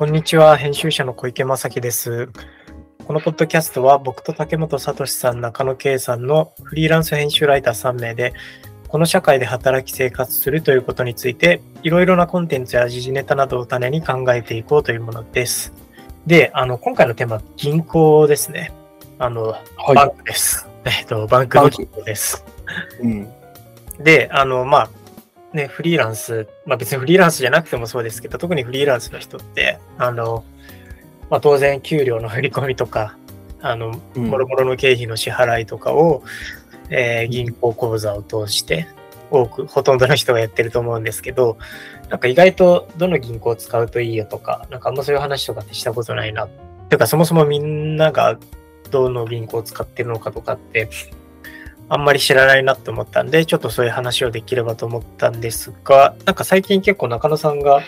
こんにちは、編集者の小池正樹です。このポッドキャストは僕と竹本聡さん、中野圭さんのフリーランス編集ライター3名で、この社会で働き生活するということについて、いろいろなコンテンツや時事ネタなどを種に考えていこうというものです。で、あの、今回のテーマは銀行ですね。あの、はいバンクです。えっと、バンクの銀行です。うん。で、あの、まあ、ね、フリーランス、まあ別にフリーランスじゃなくてもそうですけど、特にフリーランスの人って、あの、まあ当然給料の振り込みとか、あの、うんもろもろの経費の支払いとかを、えー銀行口座を通して、多く、ほとんどの人がやってると思うんですけど、なんか意外とどの銀行を使うといいよとか、なんかあんまそういう話とかってしたことないな。ていうかそもそもみんながどの銀行を使ってるのかとかって、あんまり知らないなって思ったんで、ちょっとそういう話をできればと思ったんですが、なんか最近結構中野さんが、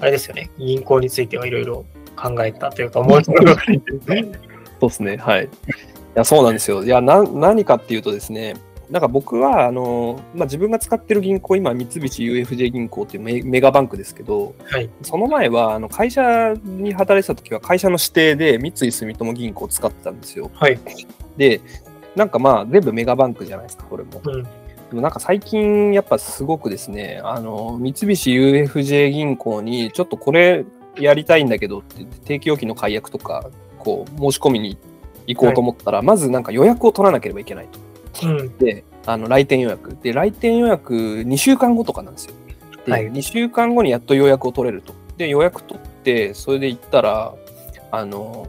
あれですよね、銀行についてはいろいろ考えたというか、思る そうですね。はい。いや、そうなんですよ。いや、な何かっていうとですね、なんか僕は、あの、まあ、自分が使ってる銀行、今、三菱 UFJ 銀行っていうメメガバンクですけど、はい。その前は、あの会社に働いてた時は、会社の指定で三井住友銀行を使ってたんですよ。はい。で、なんかまあ、全部メガバンクじゃないですか、これも。うん。でもなんか最近やっぱすごくですね、あの、三菱 UFJ 銀行にちょっとこれやりたいんだけどって定期預金の解約とか、こう申し込みに行こうと思ったら、まずなんか予約を取らなければいけないと。うん。で、あの来店予約。で、来店予約2週間後とかなんですよ。で、はい2週間後にやっと予約を取れると。で、予約取って、それで行ったら、あの、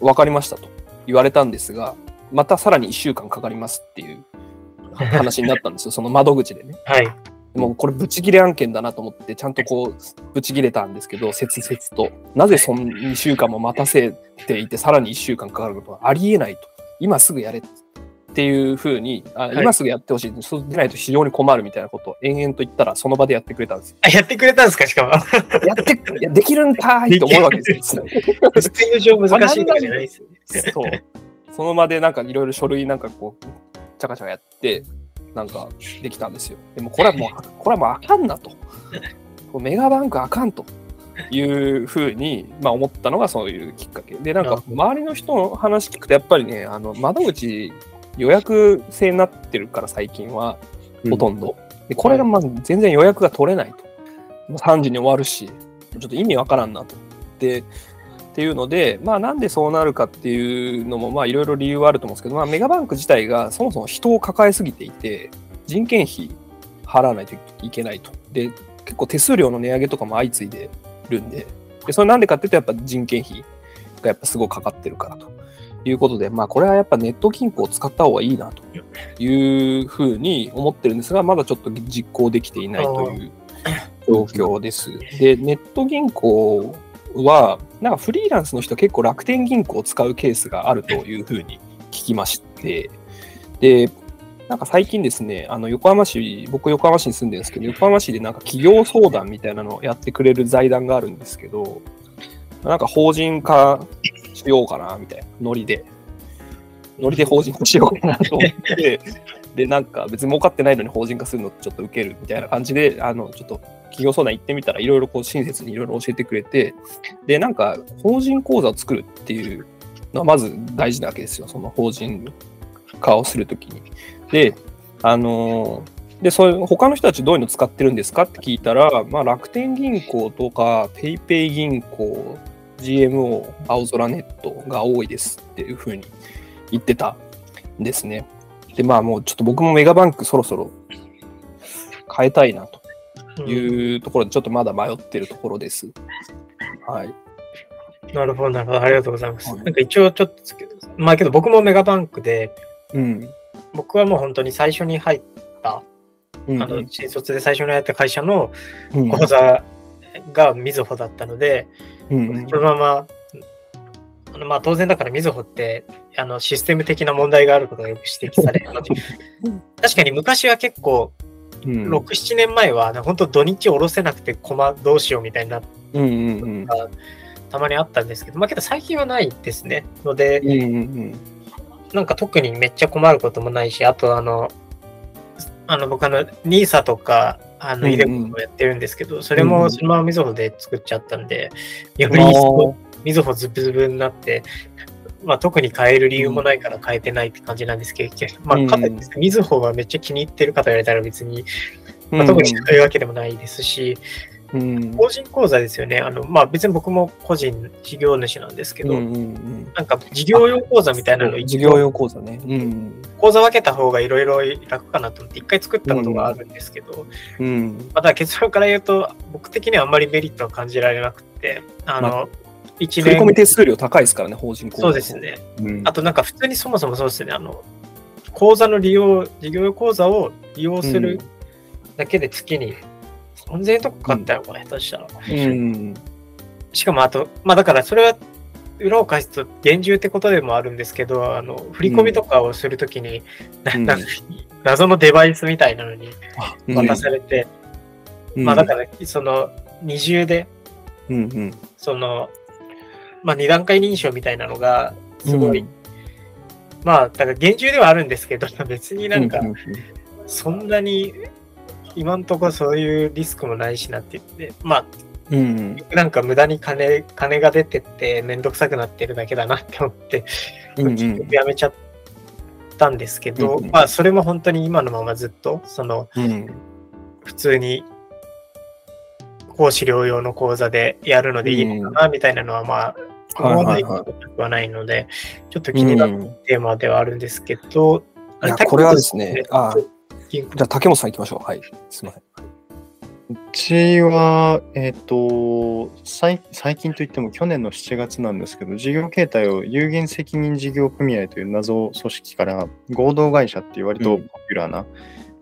分かりましたと言われたんですが、またさらに1週間かかりますっていう話になったんですよ、その窓口でね。はい。でもこれブチギレ案件だなと思って、ちゃんとこう、ブチギレたんですけど、切々と。なぜそん2週間も待たせていて、さらに1週間かかることはありえないと。今すぐやれっていうふうに、あい今すぐやってほしい。そうでないと非常に困るみたいなことを延々と言ったら、その場でやってくれたんですよ。あ、やってくれたんですか？しかも。やって、できるんかーいと思うわけですよ。スピード上難しいとかじゃないですよね。そう。その場でなんかいろいろ書類なんかこう、チャカチャカやって、なんかできたんですよ。でもこれはもう、これはもうあかんなと。メガバンクあかんというふうに、まあ、思ったのがそういうきっかけ。で、なんか周りの人の話聞くと、やっぱりね、あの窓口予約制になってるから最近は、ほとんど。でこれがまず全然予約が取れないと。もう3時に終わるし、ちょっと意味わからんなと。で、っていうので、まあなんでそうなるかっていうのも、まあいろいろ理由はあると思うんですけど、まあメガバンク自体がそもそも人を抱えすぎていて、人件費払わないといけないと。で、結構手数料の値上げとかも相次いでるんで、でそれなんでかっていうと、やっぱ人件費がやっぱすごいかかってるからということで、まあこれはやっぱネット金庫を使った方がいいなというふうに思ってるんですが、まだちょっと実行できていないという状況です。で、ネット銀行は、なんかフリーランスの人結構楽天銀行を使うケースがあるというふうに聞きまして、で、なんか最近ですね、あの横浜市、僕横浜市に住んでるんですけど、横浜市でなんか企業相談みたいなのをやってくれる財団があるんですけど、なんか法人化しようかなみたいなノリで、ノリで法人化しようかなと思って、で、なんか別に儲かってないのに法人化するのちょっと受けるみたいな感じで、あの、ちょっと企業相談行ってみたらいろいろこう親切にいろいろ教えてくれて、で、なんか法人口座を作るっていうのはまず大事なわけですよ、その法人化をするときに。で、あので、そういう他の人たちどういうの使ってるんですかって聞いたら、まあ、楽天銀行とか、ペイペイ銀行、GMO、青空ネットが多いですっていうふうに言ってたんですね。で、まあもうちょっと僕もメガバンクそろそろ変えたいなとうんいうところで、ちょっとまだ迷ってるところです。はい。なるほど、なるほど。ありがとうございます。はいなんか一応ちょっとまあけど僕もメガバンクで、うん。僕はもう本当に最初に入った、うんあの、新卒で最初に入った会社のうん口座がみずほだったので、うんそのまま、あのまあ当然だからみずほってあのシステム的な問題があることがよく指摘される。の で確かに昔は結構うん。6、7年前は、ね、本当土日下ろせなくて困どうしようみたいになってうんうんうん。たまにあったんですけど、まあけど最近はないですね。ので、うんうんなんか特にめっちゃ困ることもないし、あとあの、あの僕あの、NISA とか、あの、うんうん。イデコもやってるんですけど、それうんうん。もそのままみずほで作っちゃったんで、より一層みずほズブズブになって、まあ、特に変える理由もないから変えてないって感じなんですけど、まあ、かといってみずほがめっちゃ気に入ってるかと言われたら別に、まあ、特にそういうわけでもないですし、うん法人口座ですよね。あの、まあ、別に僕も個人事業主なんですけど、うんうんうんなんか事業用口座みたいなの事業用講座ね。うん。口座分けた方がいろいろ楽かなと思って一回作ったことがあるんですけど、うん。また結論から言うと僕的にはあんまりメリットは感じられなくてあの、ま一振り込手数料高いですからね、法人口座。そうです。ね。うん。あとなんか普通にそもそもそうですね。あの口座の利用事業用口座を利用するだけで月に3000円とかかったよ、これ下手したら。うん。しかもあとまあだからそれは裏を返すと厳重ってことでもあるんですけどあの振り込みとかをするときに、なうん謎のデバイスみたいなのにうん。渡されて、まあだからその二重でうんうん。そのまあ二段階認証みたいなのがすごい、うん。まあだから厳重ではあるんですけど 別になんかそんなに今んとこそういうリスクもないしなって言ってまあうんなんか無駄に金金が出てってめんどくさくなってるだけだなって思ってうんうん。結局やめちゃったんですけど、うんうん。まあそれも本当に今のままずっとそのうん。普通に講師療養の講座でやるのでいいのかなみたいなのはまあ、ここまでいくことはないので、ちょっと気になるうんテーマではあるんですけど、いやこれはですねあじゃあ、竹本さん行きましょう。はい。すみません。うちは、えっ、と最、最近といっても去年の7月なんですけど、事業形態を有限責任事業組合という謎組織から合同会社っていう割とポピュラーな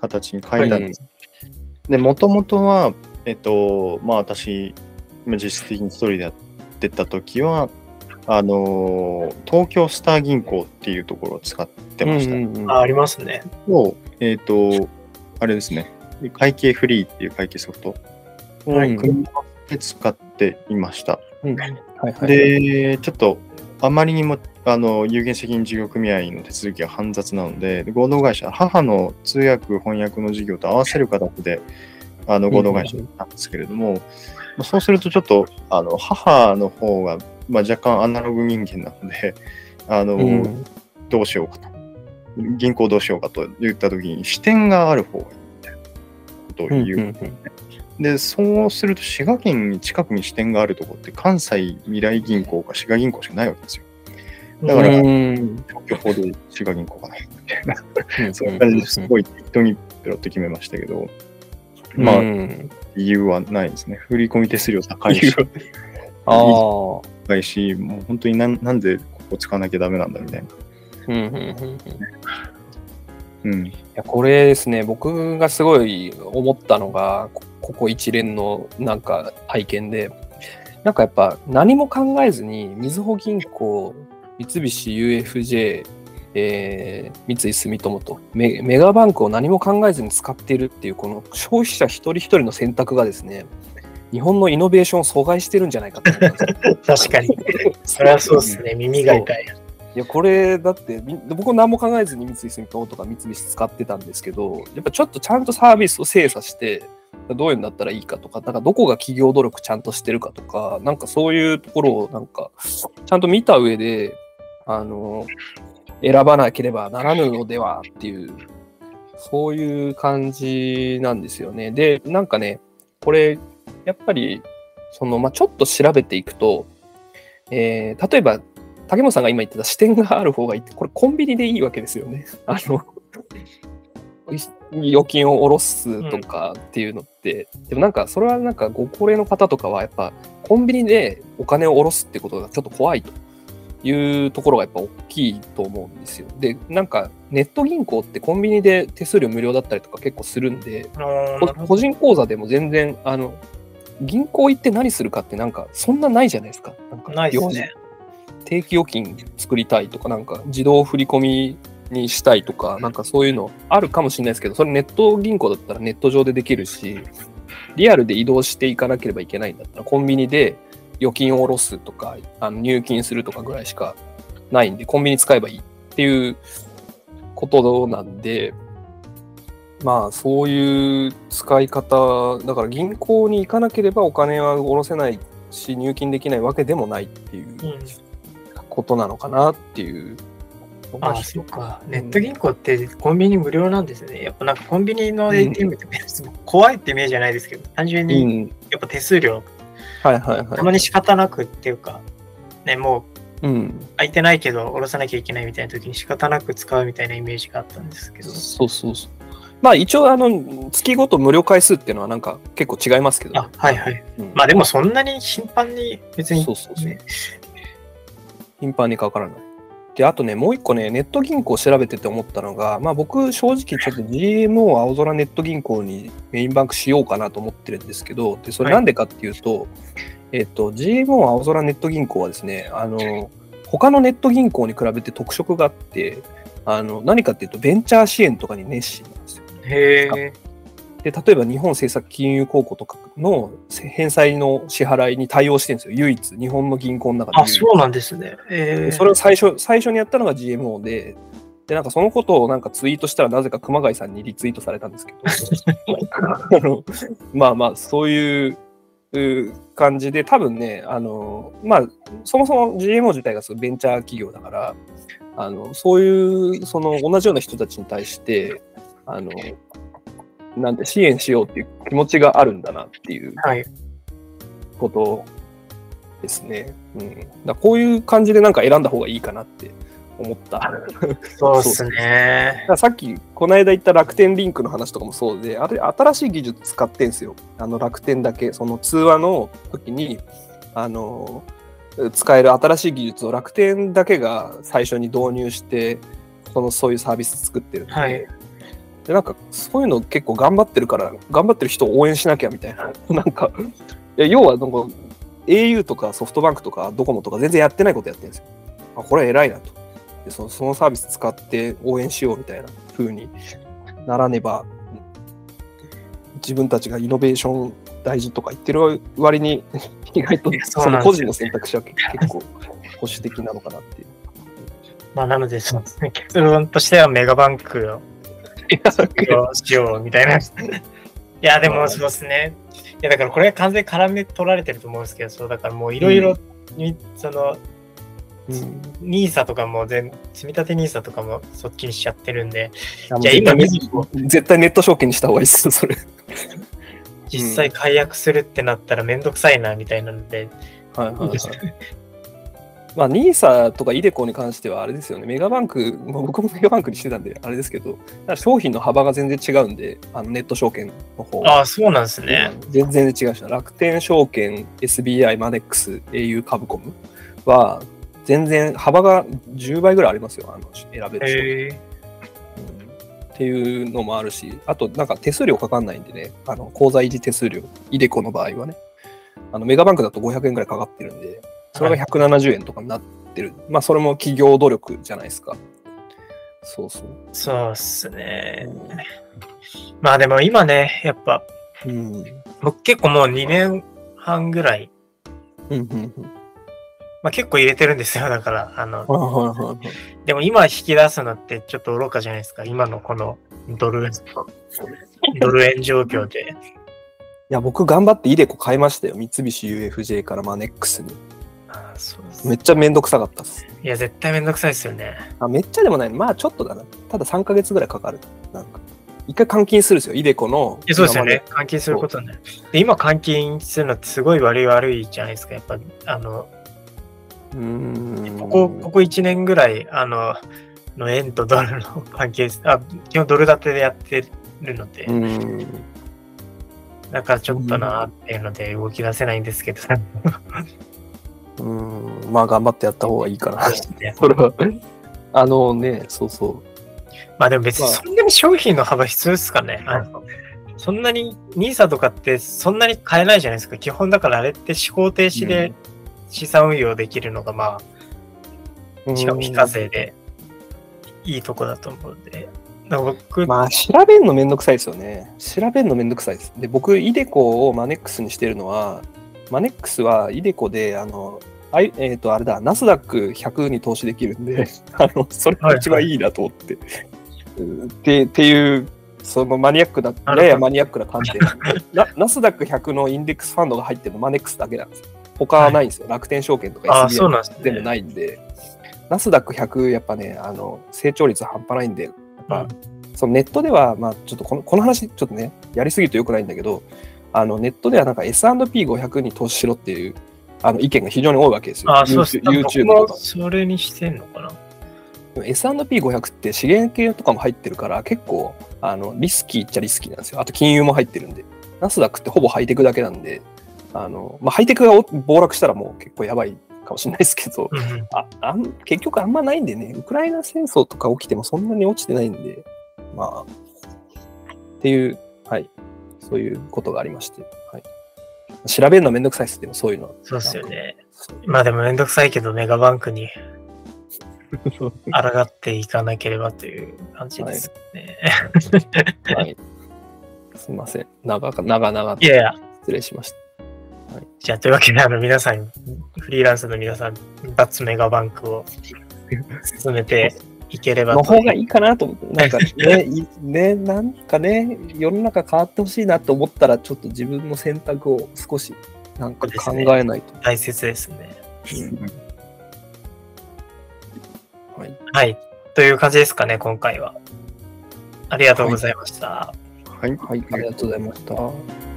形に変えたんです。で、もともとは、えっ、と、まあ私、まあ実質的に一人でやってた時は、あの東京スター銀行っていうところを使ってました。うんうんうんあありますね。と、えっ、と、あれですね、会計フリーっていう会計ソフトうん組み合わせて使っていました。うんはいはい。で、ちょっとあまりにもあの有限責任事業組合の手続きが煩雑なので、合同会社、母の通訳、翻訳の事業と合わせる形であの合同会社なんですけれども、まあそうするとちょっとあの母の方が、まあ、若干アナログ人間なので、あのうん。どうしようかと。銀行どうしようかと言ったときに、支店がある方がいいみたいなことを言う。うんうんで、そうすると、滋賀県に近くに支店があるところって、関西未来銀行か滋賀銀行しかないわけですよ。だからうん。東京法で滋賀銀行がないみたいな、うん。そういう感じですごい適当にペロッと決めましたけど、まあうん理由はないですね。振り込み手数料高いし、ああ。高いし、もう本当になんなんでここ使わなきゃダメなんだみたいな。うんうんうんうんうん。いやこれですね、僕がすごい思ったのが、こここ一連のなんか体験で、なんかやっぱ何も考えずに、みずほ銀行、三菱 UFJ、えー三井住友とメメガバンクを何も考えずに使っているっていう、この消費者一人一人の選択がですね、日本のイノベーションを阻害してるんじゃないかと思ったんですよ。確かに。それはそうですね。耳が痛い。いや、これ、だって、み僕は何も考えずに三井住友とか三菱使ってたんですけど、やっぱちょっとちゃんとサービスを精査して、どういうんだったらいいかとか、なんかどこが企業努力ちゃんとしてるかとか、なんかそういうところをなんか、ちゃんと見た上で、あの、選ばなければならぬのではっていう、そういう感じなんですよね。で、なんかね、これ、やっぱり、その、まあ、ちょっと調べていくと、えー例えば、竹本さんが今言ってた視点がある方がいいって、これコンビニでいいわけですよね。あの、預金を下ろすとかっていうのって、でもなんかそれはなんかご高齢の方とかはやっぱコンビニでお金を下ろすってことがちょっと怖いというところがやっぱ大きいと思うんですよ。で、なんかネット銀行ってコンビニで手数料無料だったりとか結構するんで、個人口座でも全然、あの、銀行行って何するかってなんかそんなないじゃないですか。なんかないですね。定期預金作りたいとか、なんか自動振り込みにしたいとか、なんかそういうのあるかもしれないですけど、それネット銀行だったらネット上でできるし、リアルで移動していかなければいけないんだったら、コンビニで預金を下ろすとか、あの入金するとかぐらいしかないんで、コンビニ使えばいいっていうことなんで、まあそういう使い方だから銀行に行かなければお金は下ろせないし入金できないわけでもないっていううん。ことなのかなっていうのがああ、そっか。ネット銀行ってコンビニ無料なんですね。やっぱなんかコンビニの ATM って怖いってイメージじゃないですけど、単純うにん、やっぱ手数料、はいはいはいたまに仕方なくっていうか、ね、もううん、空いてないけど下ろさなきゃいけないみたいな時に仕方なく使うみたいなイメージがあったんですけど。そうそうそう。まあ一応あの月ごと無料回数っていうのはなんか結構違いますけど、あ、はいはい。うんまあでもそんなに頻繁に別に、そうそうそうね、頻繁にかからない。で、あとね、もう一個ね、ネット銀行調べてて思ったのが、まあ僕、正直ちょっと GMO 青空ネット銀行にメインバンクしようかなと思ってるんですけど、で、それなんでかっていうと、えっと、GMO 青空ネット銀行はですね、あの、他のネット銀行に比べて特色があって、あの、何かっていうと、ベンチャー支援とかに熱心なんですよ。へえ。で、例えば日本政策金融公庫とかの返済の支払いに対応してるんですよ。唯一、日本の銀行の中であ、そうなんですね。えー、でそれを最初最初にやったのが GMO で、で、なんかそのことをなんかツイートしたらなぜか熊谷さんにリツイートされたんですけど、あ のまあまあ、そういうう感じで、多分ね、あの、まあ、そもそも GMO 自体がそのベンチャー企業だから、あの、そういう、その同じような人たちに対して、あの、なんて支援しようっていう気持ちがあるんだなっていうはい。ことですね。うん、だこういう感じでなんか選んだ方がいいかなって思った。そうですね。らさっきこの間言った楽天リンクの話とかもそうで、あれ新しい技術使ってんすよ。あの楽天だけ、その通話の時に、あの、使える新しい技術を楽天だけが最初に導入して、そのそういうサービス作ってるんで、はいでなんかそういうの結構頑張ってるから、頑張ってる人を応援しなきゃみたいな。なんか、いや要はなんか au とかソフトバンクとかドコモとか全然やってないことやってるんですよ。あ、これは偉いなと。でそのそのサービス使って応援しようみたいな風にならねば、自分たちがイノベーション大事とか言ってる割に、意外とその個人の選択肢は結構保守的なのかなっていう。まあなので、ね。結論としてはメガバンクをしようみたいな。いや、でもそうですね。いや、だからこれは完全に絡め取られてると思うんですけど、そう、だからもういろいろに、その、うんニーサとかも全、積み立てニーサとかもそっちにしちゃってるんで、いじゃあ今絶対ネット証券にした方がいいですよ、それ。実際解約するってなったらめんどくさいなみたいなので、はいはいはい。まあ、ニーサとかイデコに関してはあれですよね、メガバンク、まあ、僕もメガバンクにしてたんで、あれですけど、商品の幅が全然違うんで、あのネット証券の方。ああ、そうなんですね。全然違うし、楽天証券、SBI、マネックス、au カブコムは、全然幅が10倍ぐらいありますよ、あの選べる商品。っていうのもあるし、あとなんか手数料かかんないんでね、あの口座維持手数料、イデコの場合はね、あのメガバンクだと500円ぐらいかかってるんで、それが170円とかになってる。まあそれも企業努力じゃないですか。そうそう。そうっすね。まあでも今ね、やっぱ、うん。僕結構もう2年半ぐらい、うんうんうん。まあ結構入れてるんですよ。だから、あの、はいはいはいはい。でも今引き出すのってちょっと愚かじゃないですか。今のこのドル、ドル円状況で。いや、僕頑張ってイデコ買いましたよ。三菱 UFJ からマネックスに。めっちゃめんどくさかったっす。いや、絶対めんどくさいですよね。あめっちゃでもない。まあちょっとだな。ただ3ヶ月ぐらいかかる。なんか。一回換金するんですよ。イデコの。そうですよね。換金することになる。で、今換金するのってすごい悪い悪いじゃないですか。やっぱ、あの、うーん。ここ、ここ1年ぐらい、あの、の円とドルの関係、あ、基本ドル建てでやってるので。だからちょっとなーっていうので動き出せないんですけど、うーん。まあ頑張ってやった方がいいかな。ね それは。あのね、そうそう。まあでも別にそんなに商品の幅必要ですかね。あのそんなに NISA とかってそんなに買えないじゃないですか。基本だからあれって思考停止で資産運用できるのがまあ、しかも非課税でいいとこだと思うんで。僕、まあ、調べるのめんどくさいですよね。調べるのめんどくさいです。で、僕、イデコをマネックスにしてるのは、マネックスはイデコで、あの、あいえっ、と、あれだ、ナスダック100に投資できるんで、あの、それが一番いいなと思って。でっていうそのマニアックな、ややマニアックな観点。なナスダック100のインデックスファンドが入ってるのマネックスだけなんですよ。他はないんですよ。楽天証券とかあそうなんですね全部ないんで。ナスダック100、やっぱね、あの、成長率半端ないんで、やっぱ、そのネットでは、まあ、ちょっとこのこの話、ちょっとね、やりすぎるとよくないんだけど、あのネットではなんか S&P500 に投資しろっていうあの意見が非常に多いわけですよ。あ、そうっす。YouTube とか。それにしてんのかな？でも S&P500 って資源系とかも入ってるから結構あのリスキーっちゃリスキーなんですよ。あと金融も入ってるんで。ナスダックってほぼハイテクだけなんで、あのまあ、ハイテクがお暴落したらもう結構やばいかもしれないですけど、ああん結局あんまないんでね、ウクライナ戦争とか起きてもそんなに落ちてないんで、まあ、っていう、はい、そういうことがありまして、はい、調べるのめんどくさいです、でもそういうのは。そうっすよね。まあでもめんどくさいけど、メガバンクに 抗っていかなければという感じですね。はい、すみません。長か長々といやいや、失礼しました。じゃあというわけで、あの皆さん、フリーランスの皆さん、脱メガバンクを進めて いければとの方がいいかなと思って、なんかね、いね、なんかね、世の中変わってほしいなと思ったら、ちょっと自分の選択を少しなんか考えないと。大切ですね。はい、はい。という感じですかね、今回は。ありがとうございました。はい。はい、ありがとうございました。